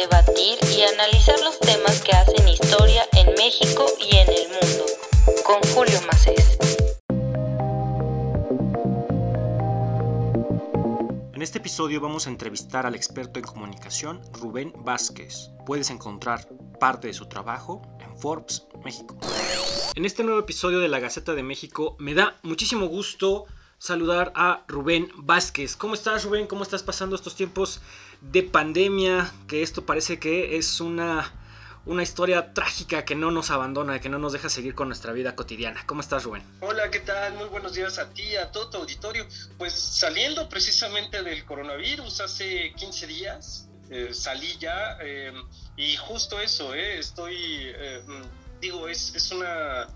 debatir y analizar los temas que hacen historia en México y en el mundo. Con Julio Macés. En este episodio vamos a entrevistar al experto en comunicación Rubén Vázquez. Puedes encontrar parte de su trabajo en Forbes, México. En este nuevo episodio de la Gaceta de México me da muchísimo gusto saludar a Rubén Vázquez. ¿Cómo estás Rubén? ¿Cómo estás pasando estos tiempos de pandemia? Que esto parece que es una, una historia trágica que no nos abandona, que no nos deja seguir con nuestra vida cotidiana. ¿Cómo estás Rubén? Hola, ¿qué tal? Muy buenos días a ti, a todo tu auditorio. Pues saliendo precisamente del coronavirus hace 15 días, eh, salí ya eh, y justo eso, eh, estoy, eh, digo, es, es una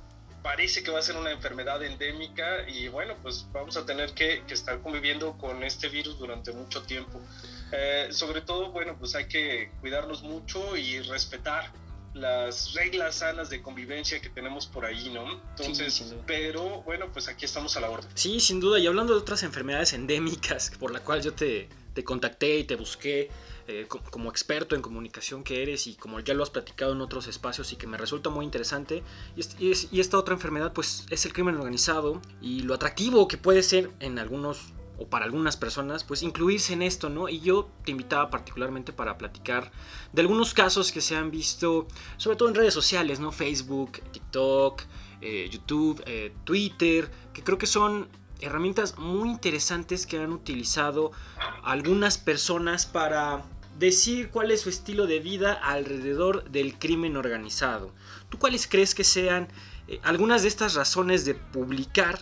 parece que va a ser una enfermedad endémica y bueno, pues vamos a tener que, que estar conviviendo con este virus durante mucho tiempo. Eh, sobre todo, bueno, pues hay que cuidarnos mucho y respetar las reglas sanas de convivencia que tenemos por ahí, ¿no? Entonces, Sí, pero bueno, pues aquí estamos a la orden. Sí, sin duda. Y hablando de otras enfermedades endémicas por la cual yo te, te contacté y te busqué eh, co- como experto en comunicación que eres y como ya lo has platicado en otros espacios y que me resulta muy interesante. Y esta otra enfermedad pues es el crimen organizado y lo atractivo que puede ser en algunos o para algunas personas, pues incluirse en esto, ¿no? Y yo te invitaba particularmente para platicar de algunos casos que se han visto, sobre todo en redes sociales, ¿no? Facebook, TikTok, eh, YouTube, eh, Twitter, que creo que son herramientas muy interesantes que han utilizado algunas personas para decir cuál es su estilo de vida alrededor del crimen organizado. ¿Tú cuáles crees que sean eh, algunas de estas razones de publicar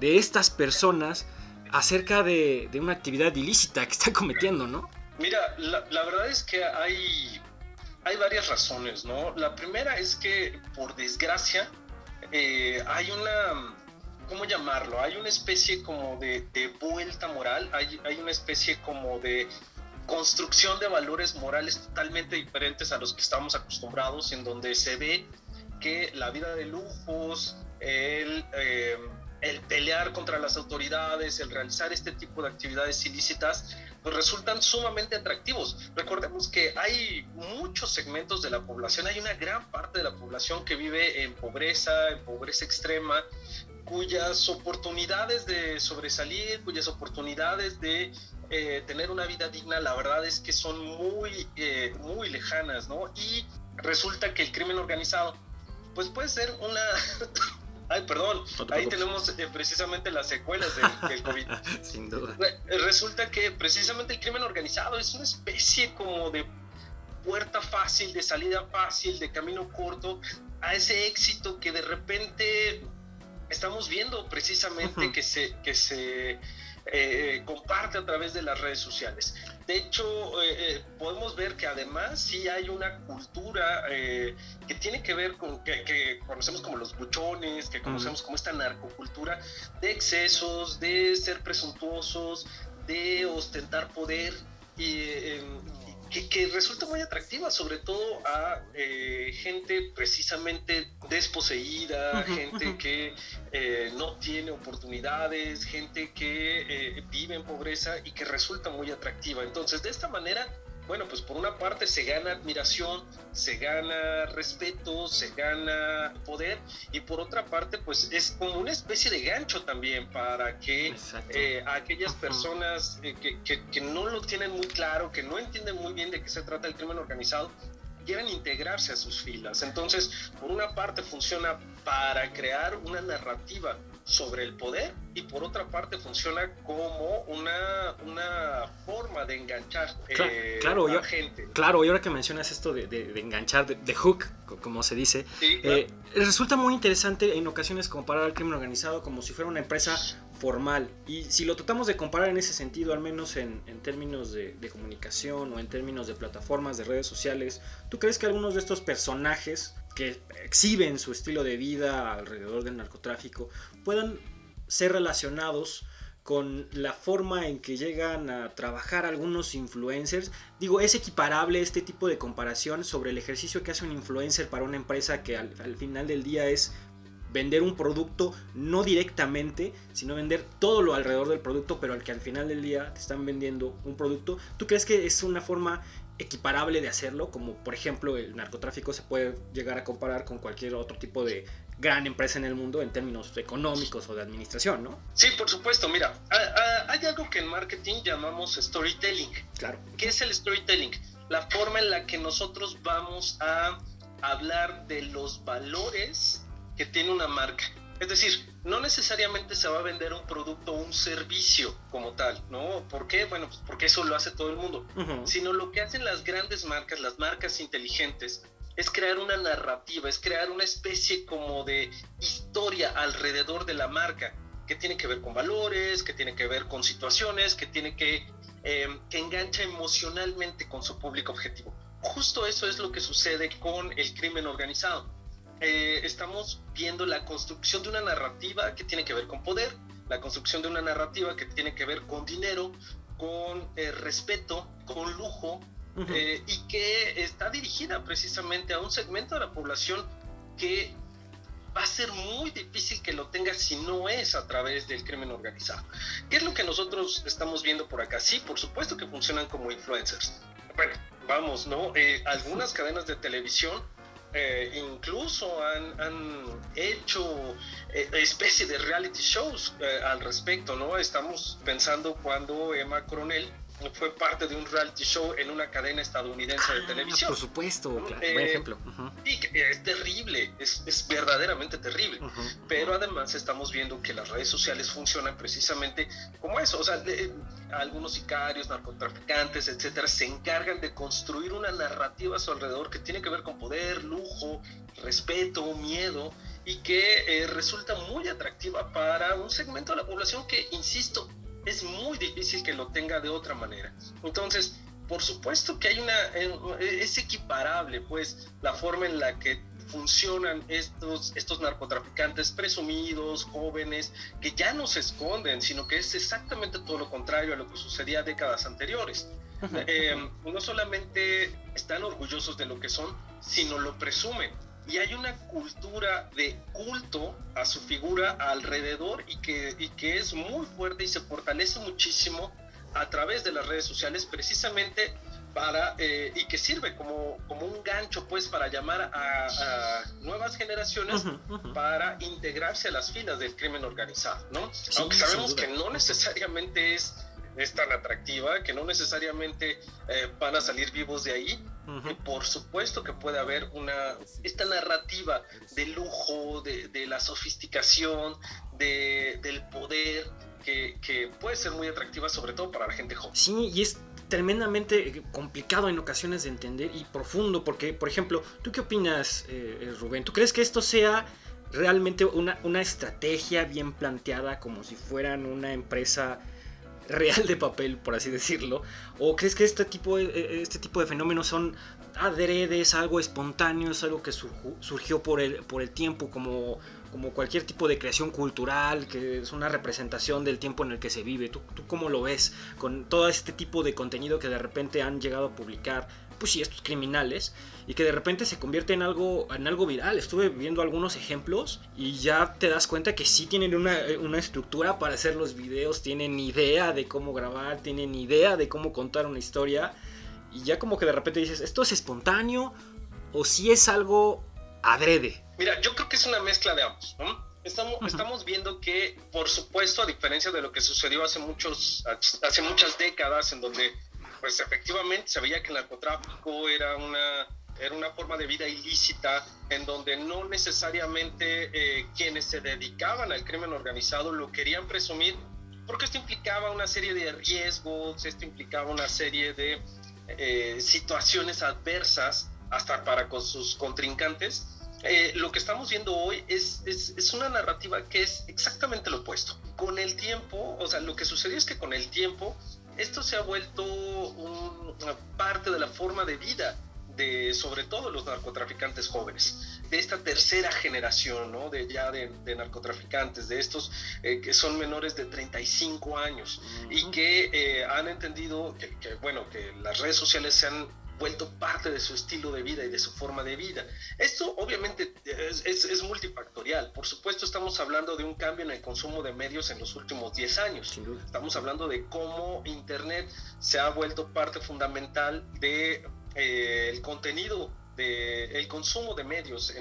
de estas personas acerca de, una actividad ilícita que están cometiendo, ¿no? Mira, la, la verdad es que hay, hay varias razones, ¿no? La primera es que, por desgracia, eh, hay una, ¿cómo llamarlo? Hay una especie como de, de vuelta moral, hay, hay una especie como de construcción de valores morales totalmente diferentes a los que estamos acostumbrados, en donde se ve que la vida de lujos, el, eh, el pelear contra las autoridades, el realizar este tipo de actividades ilícitas, pues resultan sumamente atractivos. Recordemos que hay muchos segmentos de la población, hay una gran parte de la población que vive en pobreza, en pobreza extrema, cuyas oportunidades de sobresalir, cuyas oportunidades de eh, tener una vida digna, la verdad es que son muy, eh, muy lejanas, ¿no? Y resulta que el crimen organizado, pues puede ser una... Ay, perdón, No te ahí tenemos eh, precisamente las secuelas del, del COVID. Sin duda. Re- Resulta que precisamente el crimen organizado es una especie como de puerta fácil, de salida fácil, de camino corto a ese éxito que de repente estamos viendo precisamente que se, que se eh, comparte a través de las redes sociales. De hecho, eh, eh, podemos ver que además sí hay una cultura eh, que tiene que ver con que, que conocemos como los buchones, que conocemos como esta narcocultura de excesos, de ser presuntuosos, de ostentar poder y eh, que, que resulta muy atractiva, sobre todo a gente precisamente desposeída, gente que eh, no tiene oportunidades, gente que eh, vive en pobreza y que resulta muy atractiva. Entonces, de esta manera, bueno, pues por una parte se gana admiración, se gana respeto, se gana poder y por otra parte, pues es como una especie de gancho también para que eh, aquellas personas que, que- que no lo tienen muy claro, que no entienden muy bien de qué se trata el crimen organizado, quieren integrarse a sus filas. Entonces, por una parte funciona para crear una narrativa sobre el poder y por otra parte funciona como una, una forma de enganchar eh, claro, a yo- gente. Claro, y ahora que mencionas esto de, de- de enganchar, de, de hook, co- como se dice, Sí, claro. eh, resulta muy interesante en ocasiones comparar al crimen organizado como si fuera una empresa formal. Y si lo tratamos de comparar en ese sentido, al menos en, en términos de, de comunicación o en términos de plataformas, de redes sociales, ¿tú crees que algunos de estos personajes que exhiben su estilo de vida alrededor del narcotráfico puedan ser relacionados con la forma en que llegan a trabajar algunos influencers. Digo, es equiparable este tipo de comparación sobre el ejercicio que hace un influencer para una empresa que al, al final del día es vender un producto no directamente, sino vender todo lo alrededor del producto, pero al que al final del día te están vendiendo un producto. ¿Tú crees que es una forma equiparable de hacerlo? Como por ejemplo el narcotráfico se puede llegar a comparar con cualquier otro tipo de gran empresa en el mundo en términos económicos o de administración, ¿no? Sí, por supuesto. Mira, hay algo que en marketing llamamos storytelling. Claro. ¿Qué es el storytelling? La forma en la que nosotros vamos a hablar de los valores que tiene una marca. Es decir, no necesariamente se va a vender un producto o un servicio como tal, ¿no? ¿Por qué? Bueno, pues porque eso lo hace todo el mundo. Sino lo que hacen las grandes marcas, las marcas inteligentes, es crear una narrativa, es crear una especie como de historia alrededor de la marca, que tiene que ver con valores, que tiene que ver con situaciones, que tiene que, eh, que engancha emocionalmente con su público objetivo. Justo eso es lo que sucede con el crimen organizado eh, estamos viendo la construcción de una narrativa que tiene que ver con poder, la construcción de una narrativa que tiene que ver con dinero, con eh, respeto, con lujo, eh, y que está dirigida precisamente a un segmento de la población que va a ser muy difícil que lo tenga si no es a través del crimen organizado. ¿Qué es lo que nosotros estamos viendo por acá? Sí, por supuesto que funcionan como influencers. Bueno, vamos, ¿no? algunas cadenas de televisión eh, incluso han, hecho eh, especie de reality shows eh, al respecto, ¿no? Estamos pensando cuando Emma Coronel fue parte de un reality show en una cadena estadounidense de ah, televisión. Por supuesto, buen ejemplo. Y es terrible, es, es verdaderamente terrible. Pero además estamos viendo que las redes sociales funcionan precisamente como eso. O sea, algunos sicarios, narcotraficantes, etcétera, se encargan de construir una narrativa a su alrededor que tiene que ver con poder, lujo, respeto, miedo y que eh, resulta muy atractiva para un segmento de la población que, insisto, es muy difícil que lo tenga de otra manera. Entonces, por supuesto que hay una, eh, es equiparable pues la forma en la que funcionan estos, estos narcotraficantes presumidos, jóvenes, que ya no se esconden, sino que es exactamente todo lo contrario a lo que sucedía décadas anteriores. Eh, no solamente están orgullosos de lo que son, sino lo presumen y hay una cultura de culto a su figura alrededor y que, y que es muy fuerte y se fortalece muchísimo a través de las redes sociales precisamente para eh, y que sirve como, como un gancho pues para llamar a, nuevas generaciones para integrarse a las filas del crimen organizado, ¿no? Aunque sabemos que no necesariamente es, es tan atractiva, que no necesariamente eh, van a salir vivos de ahí, por supuesto que puede haber una esta narrativa de lujo, de, la sofisticación, de, del poder, que, que, puede ser muy atractiva, sobre todo para la gente joven. Sí, y es tremendamente complicado en ocasiones de entender y profundo, porque, por ejemplo, ¿tú qué opinas, eh, eh, Rubén? ¿Tú crees que esto sea realmente una, una estrategia bien planteada como si fueran una empresa real de papel, por así decirlo? ¿O crees que este tipo de, eh, este tipo de fenómenos son adredes, algo espontáneo, es algo que surgió por el, por el tiempo, como, como cualquier tipo de creación cultural, que es una representación del tiempo en el que se vive? ¿Tú, ¿Tú cómo lo ves con todo este tipo de contenido que de repente han llegado a publicar? Pues sí, estos criminales, y que de repente se convierte en algo, en algo viral. Estuve viendo algunos ejemplos y ya te das cuenta que sí tienen una, una estructura para hacer los videos, tienen idea de cómo grabar, tienen idea de cómo contar una historia, y ya como que de repente dices, ¿esto es espontáneo o si es algo adrede? Mira, yo creo que es una mezcla de ambos, Estamos, estamos, viendo que, por supuesto, a diferencia de lo que sucedió hace, muchos, hace muchas décadas, en donde pues efectivamente se veía que el narcotráfico era una, era una forma de vida ilícita en donde no necesariamente eh, quienes se dedicaban al crimen organizado lo querían presumir porque esto implicaba una serie de riesgos, esto implicaba una serie de eh, situaciones adversas hasta para con sus contrincantes. Eh, lo que estamos viendo hoy es, es, es, una narrativa que es exactamente lo opuesto. Con el tiempo, o sea, lo que sucedió es que con el tiempo esto se ha vuelto una parte de la forma de vida de sobre todo los narcotraficantes jóvenes, de esta tercera generación, ¿no? De ya de, narcotraficantes, de estos eh, que son menores de 35 años y que eh, han entendido que, bueno, que las redes sociales se han vuelto parte de su estilo de vida y de su forma de vida. Esto obviamente es, es, multifactorial. Por supuesto estamos hablando de un cambio en el consumo de medios en los últimos 10 años. Estamos hablando de cómo Internet se ha vuelto parte fundamental de eh, el contenido el consumo de medios,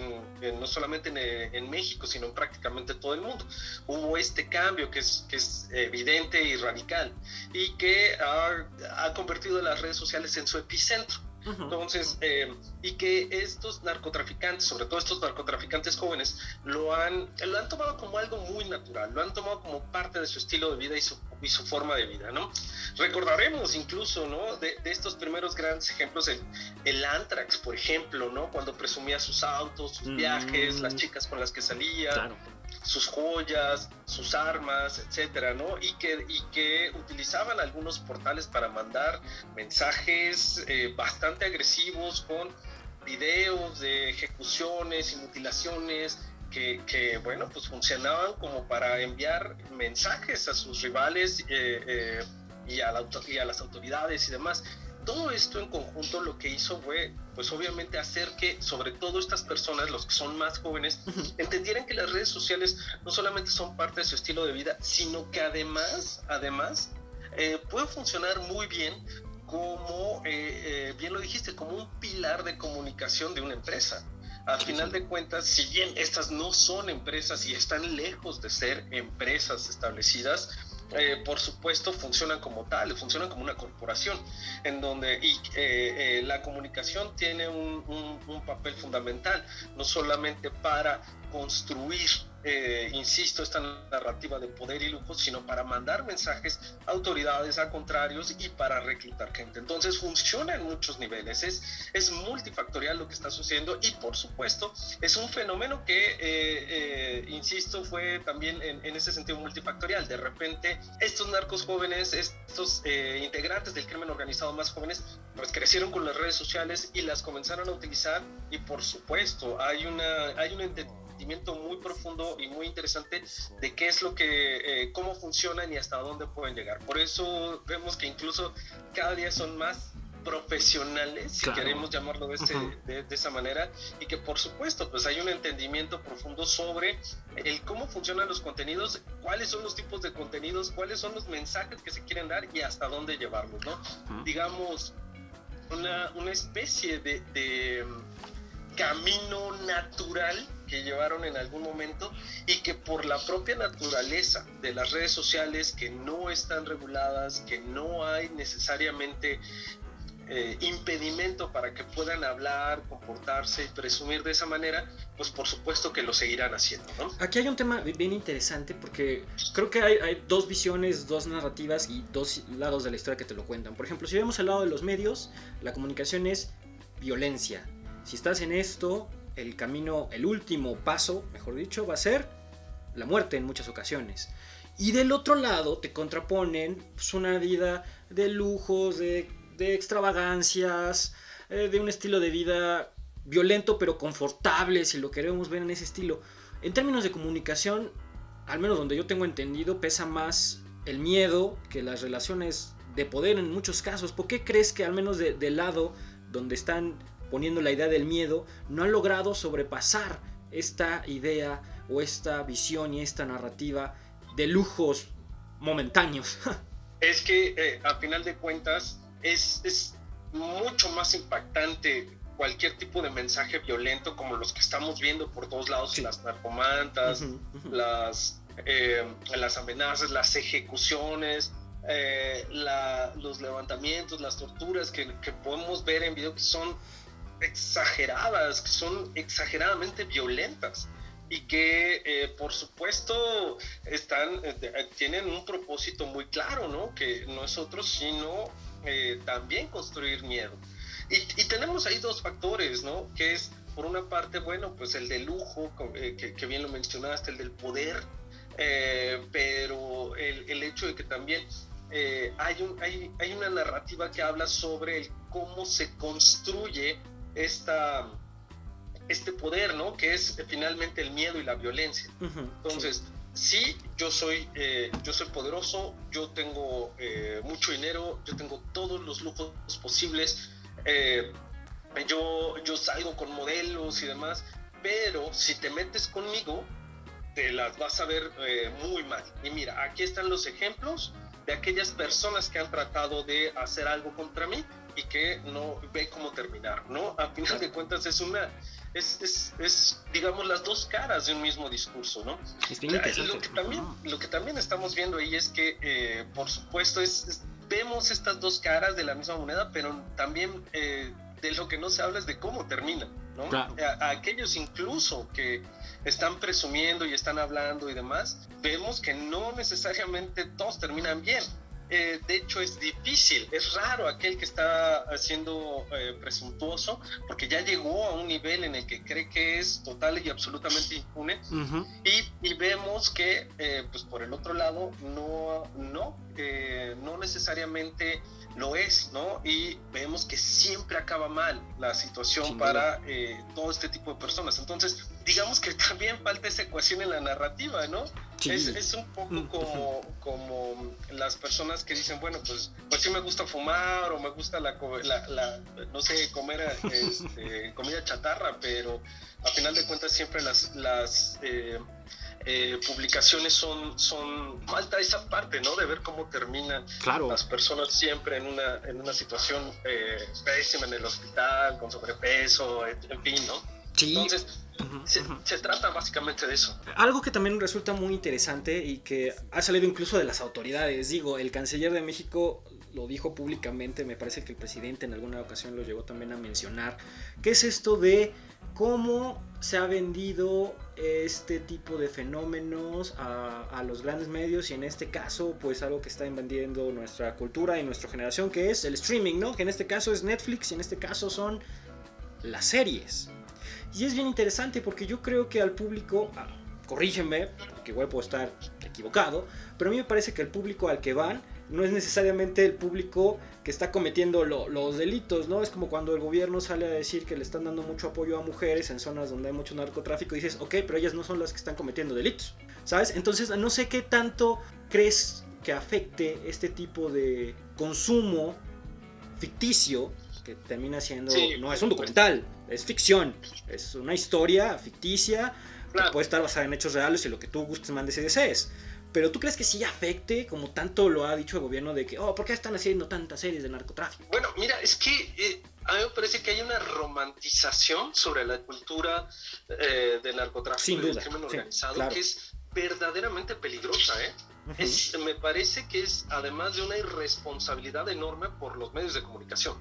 no solamente en, México, sino en prácticamente todo el mundo. Hubo este cambio que es, que es evidente y radical y que ha, ha convertido las redes sociales en su epicentro. Entonces, eh, y que estos narcotraficantes, sobre todo estos narcotraficantes jóvenes, lo han, lo han tomado como algo muy natural, lo han tomado como parte de su estilo de vida y su, y su forma de vida, ¿no? Recordaremos incluso, ¿no? De, estos primeros grandes ejemplos, el, el Antrax, por ejemplo, ¿no? Cuando presumía sus autos, sus viajes, las mm. chicas con las que salía. Claro sus joyas, sus armas, etcétera, ¿no? Y que, y que utilizaban algunos portales para mandar mensajes eh, bastante agresivos con videos de ejecuciones y mutilaciones que, que, bueno, pues funcionaban como para enviar mensajes a sus rivales eh, eh, y, a la, y a las autoridades y demás. Todo esto en conjunto lo que hizo fue, pues obviamente hacer que sobre todo estas personas, los que son más jóvenes, entendieran que las redes sociales no solamente son parte de su estilo de vida, sino que además, además, eh, pueden funcionar muy bien como, eh, eh, bien lo dijiste, como un pilar de comunicación de una empresa. Al final de cuentas, si bien estas no son empresas y están lejos de ser empresas establecidas, eh, por supuesto, funcionan como tal, funcionan como una corporación, en donde y, eh, eh, la comunicación tiene un, un, papel fundamental, no solamente para construir eh, insisto, esta narrativa de poder y lujo, sino para mandar mensajes a autoridades, a contrarios y para reclutar gente. Entonces funciona en muchos niveles, es, es multifactorial lo que está sucediendo y por supuesto es un fenómeno que, eh, eh, insisto, fue también en, en, ese sentido multifactorial. De repente estos narcos jóvenes, estos integrantes del crimen organizado más jóvenes, pues crecieron con las redes sociales y las comenzaron a utilizar y por supuesto hay, una, hay un muy profundo y muy interesante de qué es lo que, eh, cómo funcionan y hasta dónde pueden llegar. Por eso vemos que incluso cada día son más profesionales, si queremos llamarlo de, de, esa manera, y que por supuesto pues hay un entendimiento profundo sobre el cómo funcionan los contenidos, cuáles son los tipos de contenidos, cuáles son los mensajes que se quieren dar y hasta dónde llevarlos, ¿no? Digamos, una, una especie de, de camino natural que llevaron en algún momento y que por la propia naturaleza de las redes sociales que no están reguladas, que no hay necesariamente eh, impedimento para que puedan hablar, comportarse y presumir de esa manera, pues por supuesto que lo seguirán haciendo. Aquí hay un tema bien interesante porque creo que hay, hay, dos visiones, dos narrativas y dos lados de la historia que te lo cuentan. Por ejemplo, si vemos el lado de los medios, la comunicación es violencia, si estás en esto, el camino, el último paso, mejor dicho, va a ser la muerte en muchas ocasiones. Y del otro lado te contraponen pues, una vida de lujos, de, extravagancias, eh, de un estilo de vida violento pero confortable, si lo queremos ver en ese estilo. En términos de comunicación, al menos donde yo tengo entendido, pesa más el miedo que las relaciones de poder en muchos casos. ¿Por qué crees que al menos del lado donde están poniendo la idea del miedo, no ha logrado sobrepasar esta idea o esta visión y esta narrativa de lujos momentáneos. es que eh, a final de cuentas es, es mucho más impactante cualquier tipo de mensaje violento como los que estamos viendo por todos lados, las narcomantas, Las, eh, las amenazas, las ejecuciones, eh, los levantamientos, las torturas que, que, podemos ver en video que son exageradas, que son exageradamente violentas y que eh, por supuesto están, eh, tienen un propósito muy claro, ¿no? Que no es otro sino eh, también construir miedo. Y, tenemos ahí dos factores, ¿no? Que es, por una parte, bueno, pues el de lujo, que, bien lo mencionaste, el del poder, pero el, el, hecho de que también hay, un, hay, hay una narrativa que habla sobre el cómo se construye esta, este poder, ¿no? Que es eh, finalmente el miedo y la violencia. Entonces, sí. yo soy, eh, yo soy poderoso, yo tengo eh, mucho dinero, yo tengo todos los lujos posibles, eh, yo, yo salgo con modelos y demás, pero si te metes conmigo, te las vas a ver eh, muy mal. Y mira, aquí están los ejemplos de aquellas personas que han tratado de hacer algo contra mí y que no ve cómo terminar, ¿no? A final de cuentas es una, es, es, es, digamos, las dos caras de un mismo discurso, ¿no? Lo que, también, lo que también estamos viendo ahí es que, eh, por supuesto, es, vemos estas dos caras de la misma moneda, pero también eh, de lo que no se habla es de cómo termina, ¿no? A, aquellos incluso que están presumiendo y están hablando y demás, vemos que no necesariamente todos terminan bien. Eh, de hecho es difícil, es raro aquel que está siendo eh, presuntuoso porque ya llegó a un nivel en el que cree que es total y absolutamente impune. Y, y, vemos que eh, pues por el otro lado no, no, no necesariamente lo es, ¿no? Y vemos que siempre acaba mal la situación para eh, todo este tipo de personas. Entonces, digamos que también falta esa ecuación en la narrativa, ¿no? Es, es, un poco mm, como, como las personas que dicen, bueno, pues, pues sí me gusta fumar o me gusta la, la, no sé, comer este, comida chatarra, pero a final de cuentas siempre las, las eh, eh, publicaciones son, son falta esa parte, ¿no? De ver cómo terminan las personas siempre en una, en una situación eh, pésima en el hospital, con sobrepeso, en fin, ¿no? Sí. Entonces, se, trata básicamente de eso. Algo que también resulta muy interesante y que ha salido incluso de las autoridades, digo, el canciller de México lo dijo públicamente, me parece que el presidente en alguna ocasión lo llegó también a mencionar, que es esto de cómo se ha vendido este tipo de fenómenos a, los grandes medios y en este caso pues algo que está invadiendo nuestra cultura y nuestra generación que es el streaming, ¿no? Que en este caso es Netflix y en este caso son las series. Y es bien interesante porque yo creo que al público, ah, corrígeme, porque igual puedo estar equivocado, pero a mí me parece que el público al que van no es necesariamente el público que está cometiendo los delitos, ¿no? Es como cuando el gobierno sale a decir que le están dando mucho apoyo a mujeres en zonas donde hay mucho narcotráfico y dices, ok, pero ellas no son las que están cometiendo delitos, ¿sabes? Entonces no sé qué tanto crees que afecte este tipo de consumo ficticio que termina siendo, no es un documental, es ficción, es una historia ficticia que puede estar basada en hechos reales y lo que tú gustes, mandes y desees. Pero ¿tú crees que sí afecte, como tanto lo ha dicho el gobierno, de que, oh, ¿por qué están haciendo tantas series de narcotráfico? Bueno, mira, es que eh, a mí me parece que hay una romantización sobre la cultura eh, del narcotráfico y del crimen organizado que es verdaderamente peligrosa, ¿eh? Me parece que es además de una irresponsabilidad enorme por los medios de comunicación.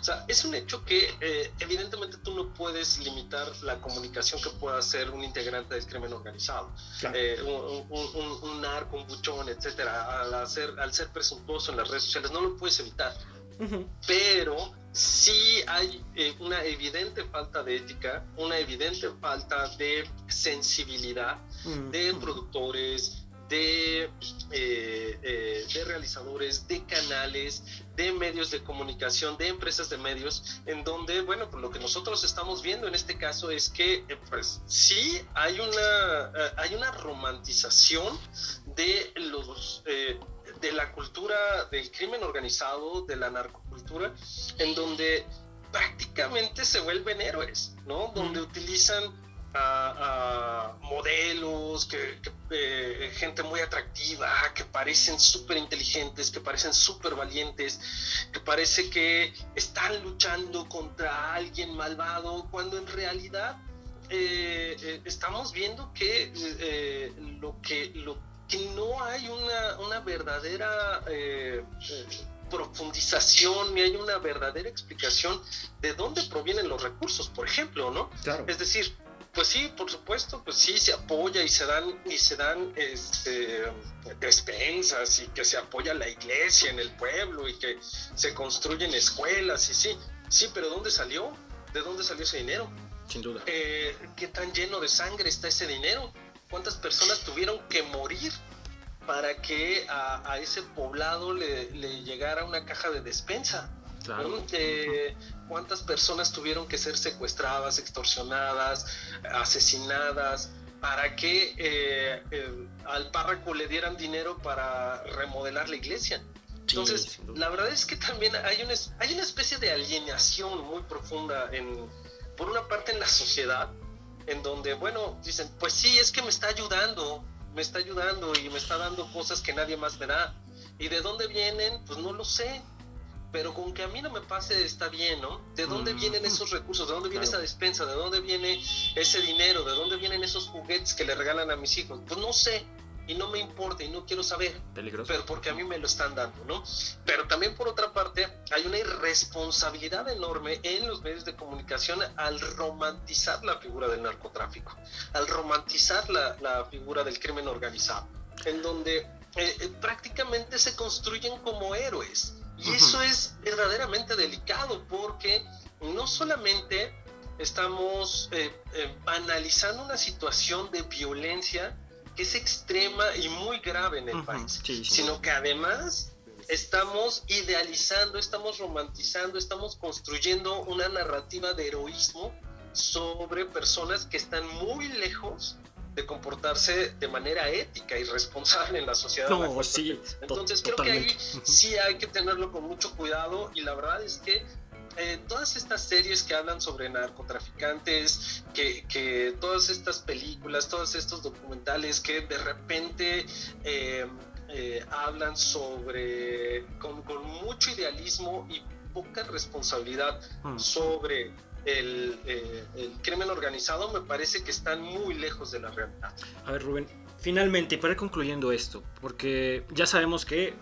O sea, es un hecho que eh, evidentemente tú no puedes limitar la comunicación que pueda hacer un integrante del crimen organizado, eh, un, narco, un buchón, etcétera, al, hacer, al ser presuntuoso en las redes sociales, no lo puedes evitar. Pero sí hay eh, una evidente falta de ética, una evidente falta de sensibilidad de productores, de, eh, eh, de realizadores, de canales, de medios de comunicación, de empresas de medios, en donde, bueno, pues lo que nosotros estamos viendo en este caso es que, eh, pues sí, hay una, hay una romantización de los... de la cultura del crimen organizado, de la narcocultura, en donde prácticamente se vuelven héroes, ¿no? Donde utilizan a, que, eh, gente muy atractiva, que parecen súper inteligentes, que parecen súper valientes, que parece que están luchando contra alguien malvado, cuando en realidad eh, eh, estamos viendo que lo que lo que no hay una, una verdadera profundización ni hay una verdadera explicación de dónde provienen los recursos, por ejemplo, ¿no? Es decir, pues sí, por supuesto, pues sí se apoya y se dan y se dan este, despensas y que se apoya la iglesia en el pueblo y que se construyen escuelas y sí, sí, pero ¿dónde salió? ¿De dónde salió ese dinero? Sin duda. Eh, ¿Qué tan lleno de sangre está ese dinero? ¿Cuántas personas tuvieron que morir para que a, ese poblado le, le llegara una caja de despensa? Eh, ¿Cuántas personas tuvieron que ser secuestradas, extorsionadas, asesinadas? para que eh, al párroco le dieran dinero para remodelar la iglesia. Entonces, la verdad es que también hay una, hay una especie de alienación muy profunda en, por una parte en la sociedad, en donde, bueno, dicen, pues sí, es que me está ayudando, me está ayudando y me está dando cosas que nadie más me da. ¿Y de dónde vienen? Pues no lo sé. Pero con que a mí no me pase está bien, ¿no? ¿De dónde mm. vienen esos recursos? ¿De dónde viene esa despensa? ¿De dónde viene ese dinero? ¿De dónde vienen esos juguetes que le regalan a mis hijos? Pues no sé y no me importa y no quiero saber. Peligroso. Pero porque a mí me lo están dando, ¿no? Pero también por otra parte hay una irresponsabilidad enorme en los medios de comunicación al romantizar la figura del narcotráfico, al romantizar la, la figura del crimen organizado, en donde eh, eh, prácticamente se construyen como héroes. Y eso es verdaderamente delicado porque no solamente estamos eh, analizando una situación de violencia, que es extrema y muy grave en el país, sino que además estamos idealizando, estamos romantizando, estamos construyendo una narrativa de heroísmo sobre personas que están muy lejos de comportarse de manera ética y responsable en la sociedad. Entonces creo que ahí sí hay que tenerlo con mucho cuidado y la verdad es que eh, todas estas series que hablan sobre narcotraficantes, que, todas estas películas, todos estos documentales que de repente eh, eh, hablan sobre, con, mucho idealismo y poca responsabilidad hmm. sobre el, el, crimen organizado, me parece que están muy lejos de la realidad. A ver, Rubén, finalmente, para ir concluyendo esto, porque ya sabemos que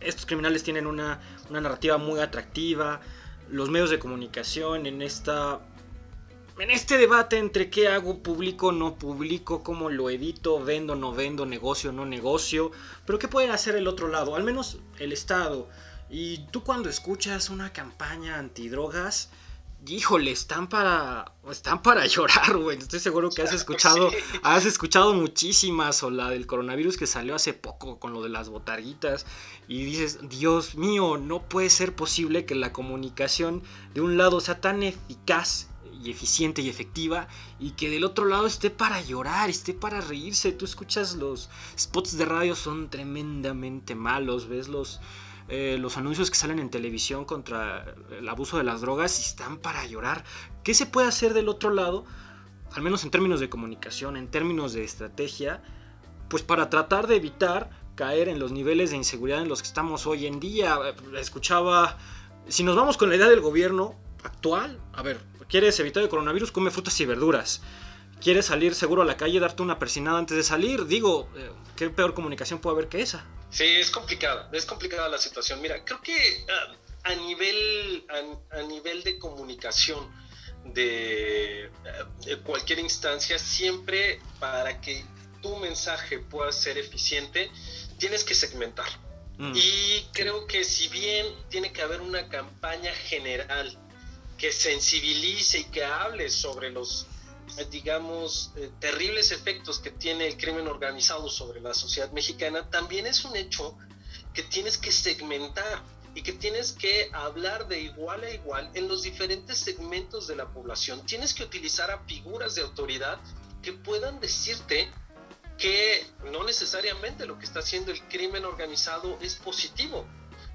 estos criminales tienen una, una narrativa muy atractiva, los medios de comunicación en esta en este debate entre qué hago, publico, no publico, cómo lo edito, vendo, no vendo, negocio, no negocio, pero qué pueden hacer el otro lado, al menos el Estado. Y tú cuando escuchas una campaña antidrogas, híjole, están para, están para llorar, güey. Estoy seguro que has escuchado, has escuchado muchísimas, o la del coronavirus que salió hace poco con lo de las botarguitas, y dices, Dios mío, no puede ser posible que la comunicación de un lado sea tan eficaz y eficiente y efectiva, y que del otro lado esté para llorar, esté para reírse. Tú escuchas los spots de radio, son tremendamente malos, ves los eh, los anuncios que salen en televisión contra el abuso de las drogas están para llorar. ¿Qué se puede hacer del otro lado? Al menos en términos de comunicación, en términos de estrategia, pues para tratar de evitar caer en los niveles de inseguridad en los que estamos hoy en día. Escuchaba, si nos vamos con la idea del gobierno actual, a ver, ¿quieres evitar el coronavirus? Come frutas y verduras. ¿Quieres salir seguro a la calle, darte una persinada antes de salir? Digo, eh, ¿qué peor comunicación puede haber que esa? Sí, es complicado, es complicada la situación. Mira, creo que ah, a, nivel, a, nivel de comunicación de, ah, cualquier instancia, siempre para que tu mensaje pueda ser eficiente, tienes que segmentar. Mm. Y creo que si bien tiene que haber una campaña general que sensibilice y que hable sobre los eh, digamos, eh, terribles efectos que tiene el crimen organizado sobre la sociedad mexicana, también es un hecho que tienes que segmentar y que tienes que hablar de igual a igual en los diferentes segmentos de la población. Tienes que utilizar a figuras de autoridad que puedan decirte que no necesariamente lo que está haciendo el crimen organizado es positivo,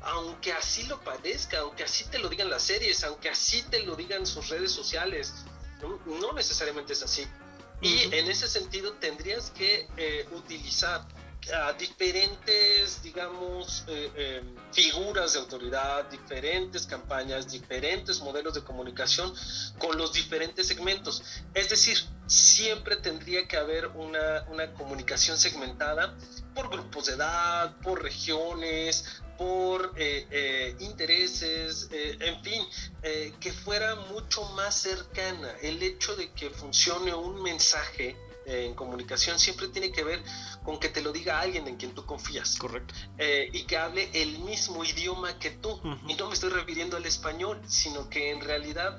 aunque así lo padezca, aunque así te lo digan las series, aunque así te lo digan sus redes sociales, no, necesariamente es así. Y en ese sentido tendrías que eh, utilizar a diferentes, digamos, eh, em, figuras de autoridad, diferentes campañas, diferentes modelos de comunicación con los diferentes segmentos. Es decir, siempre tendría que haber una, una comunicación segmentada por grupos de edad, por regiones, por eh, eh, intereses, eh, en fin, que fuera mucho más cercana. El hecho de que funcione un mensaje en comunicación siempre tiene que ver con que te lo diga alguien en quien tú confías. Correcto. y que hable el mismo idioma que tú. Y no me estoy refiriendo al español, sino que en realidad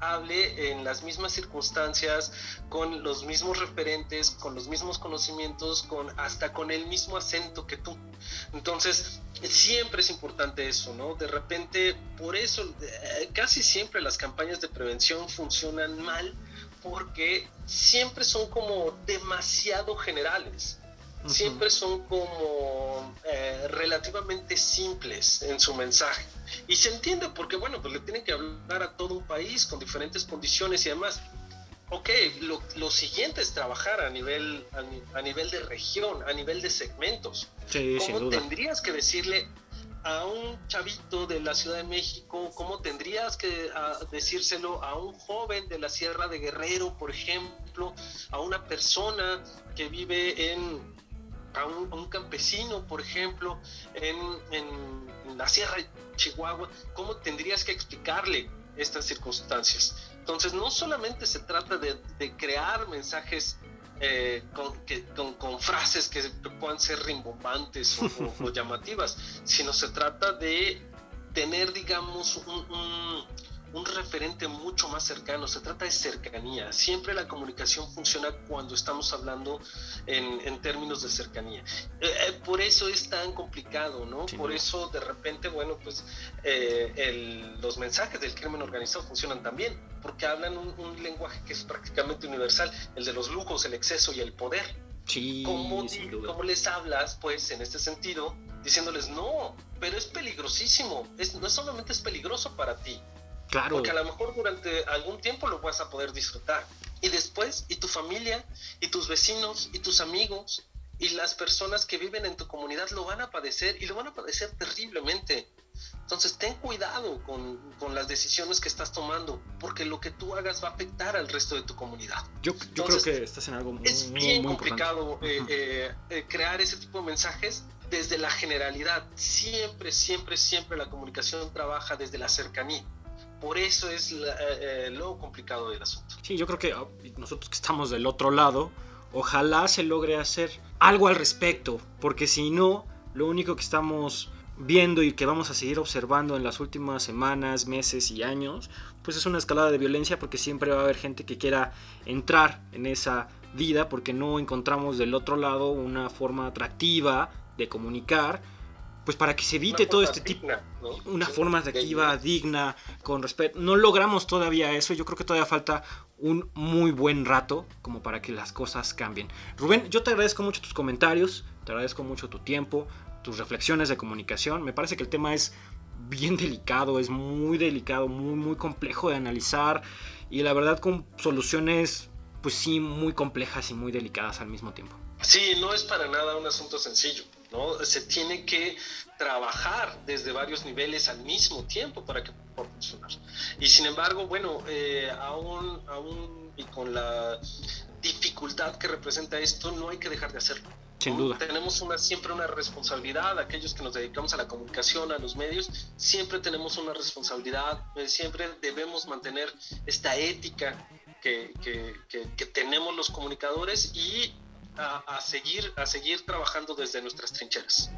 hable en las mismas circunstancias, con los mismos referentes, con los mismos conocimientos, con hasta con el mismo acento que tú. Entonces, siempre es importante eso, ¿no? De repente, por eso eh, casi siempre las campañas de prevención funcionan mal porque siempre son como demasiado generales. siempre son como eh, relativamente simples en su mensaje. Y se entiende porque, bueno, pues le tienen que hablar a todo un país con diferentes condiciones y demás. Ok, lo, siguiente es trabajar a nivel, a, nivel de región, a nivel de segmentos. Sí, ¿Cómo tendrías que decirle a un chavito de la Ciudad de México, cómo tendrías que decírselo a un joven de la Sierra de Guerrero, por ejemplo, a una persona que vive en, a un, campesino, por ejemplo, en, en, la Sierra de Chihuahua, cómo tendrías que explicarle estas circunstancias. Entonces, no solamente se trata de crear mensajes eh, con, que, con, frases que puedan ser rimbombantes o, llamativas, sino se trata de tener, digamos, un, un referente mucho más cercano, se trata de cercanía. Siempre la comunicación funciona cuando estamos hablando en, términos de cercanía. Eh, eh, por eso es tan complicado, ¿no? por eso de repente, bueno, pues eh, los mensajes del crimen organizado funcionan también, porque hablan un, lenguaje que es prácticamente universal, el de los lujos, el exceso y el poder. Sí, ¿Cómo, ¿Cómo, les hablas, pues, en este sentido, diciéndoles, no, pero es peligrosísimo, es, no solamente es peligroso para ti, Claro. Porque a lo mejor durante algún tiempo lo vas a poder disfrutar. Y después, y tu familia, y tus vecinos, y tus amigos, y las personas que viven en tu comunidad lo van a padecer y lo van a padecer terriblemente. Entonces, ten cuidado con, con las decisiones que estás tomando, porque lo que tú hagas va a afectar al resto de tu comunidad. Yo, yo creo que estás en algo muy, es bien complicado eh, eh, eh, crear ese tipo de mensajes desde la generalidad. Siempre, siempre, siempre la comunicación trabaja desde la cercanía. Por eso es eh, eh, lo complicado del asunto. Sí, yo creo que ah, nosotros que estamos del otro lado, ojalá se logre hacer algo al respecto, porque si no, lo único que estamos viendo y que vamos a seguir observando en las últimas semanas, meses y años, pues es una escalada de violencia porque siempre va a haber gente que quiera entrar en esa vida porque no encontramos del otro lado una forma atractiva de comunicar pues para que se evite todo este tipo, una forma activa, digna, con respeto. No logramos todavía eso, yo creo que todavía falta un muy buen rato como para que las cosas cambien. Rubén, yo te agradezco mucho tus comentarios, te agradezco mucho tu tiempo, tus reflexiones de comunicación. Me parece que el tema es bien delicado, es muy delicado, muy, muy complejo de analizar y la verdad con soluciones, pues sí, muy complejas y muy delicadas al mismo tiempo. Sí, no es para nada un asunto sencillo. ¿No? Se tiene que trabajar desde varios niveles al mismo tiempo para que pueda funcionar. Y sin embargo, bueno, eh, aún, aún y con la dificultad que representa esto, no hay que dejar de hacerlo. Sin duda. Tenemos una, siempre una responsabilidad, aquellos que nos dedicamos a la comunicación, a los medios, siempre tenemos una responsabilidad, eh, siempre debemos mantener esta ética que, que, que tenemos los comunicadores y a, seguir, a seguir trabajando desde nuestras trincheras.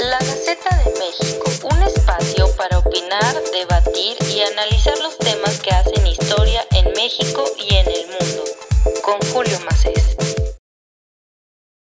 La Gaceta de México, un espacio para opinar, debatir y analizar los temas que hacen historia en México y en el mundo. Con Julio Más.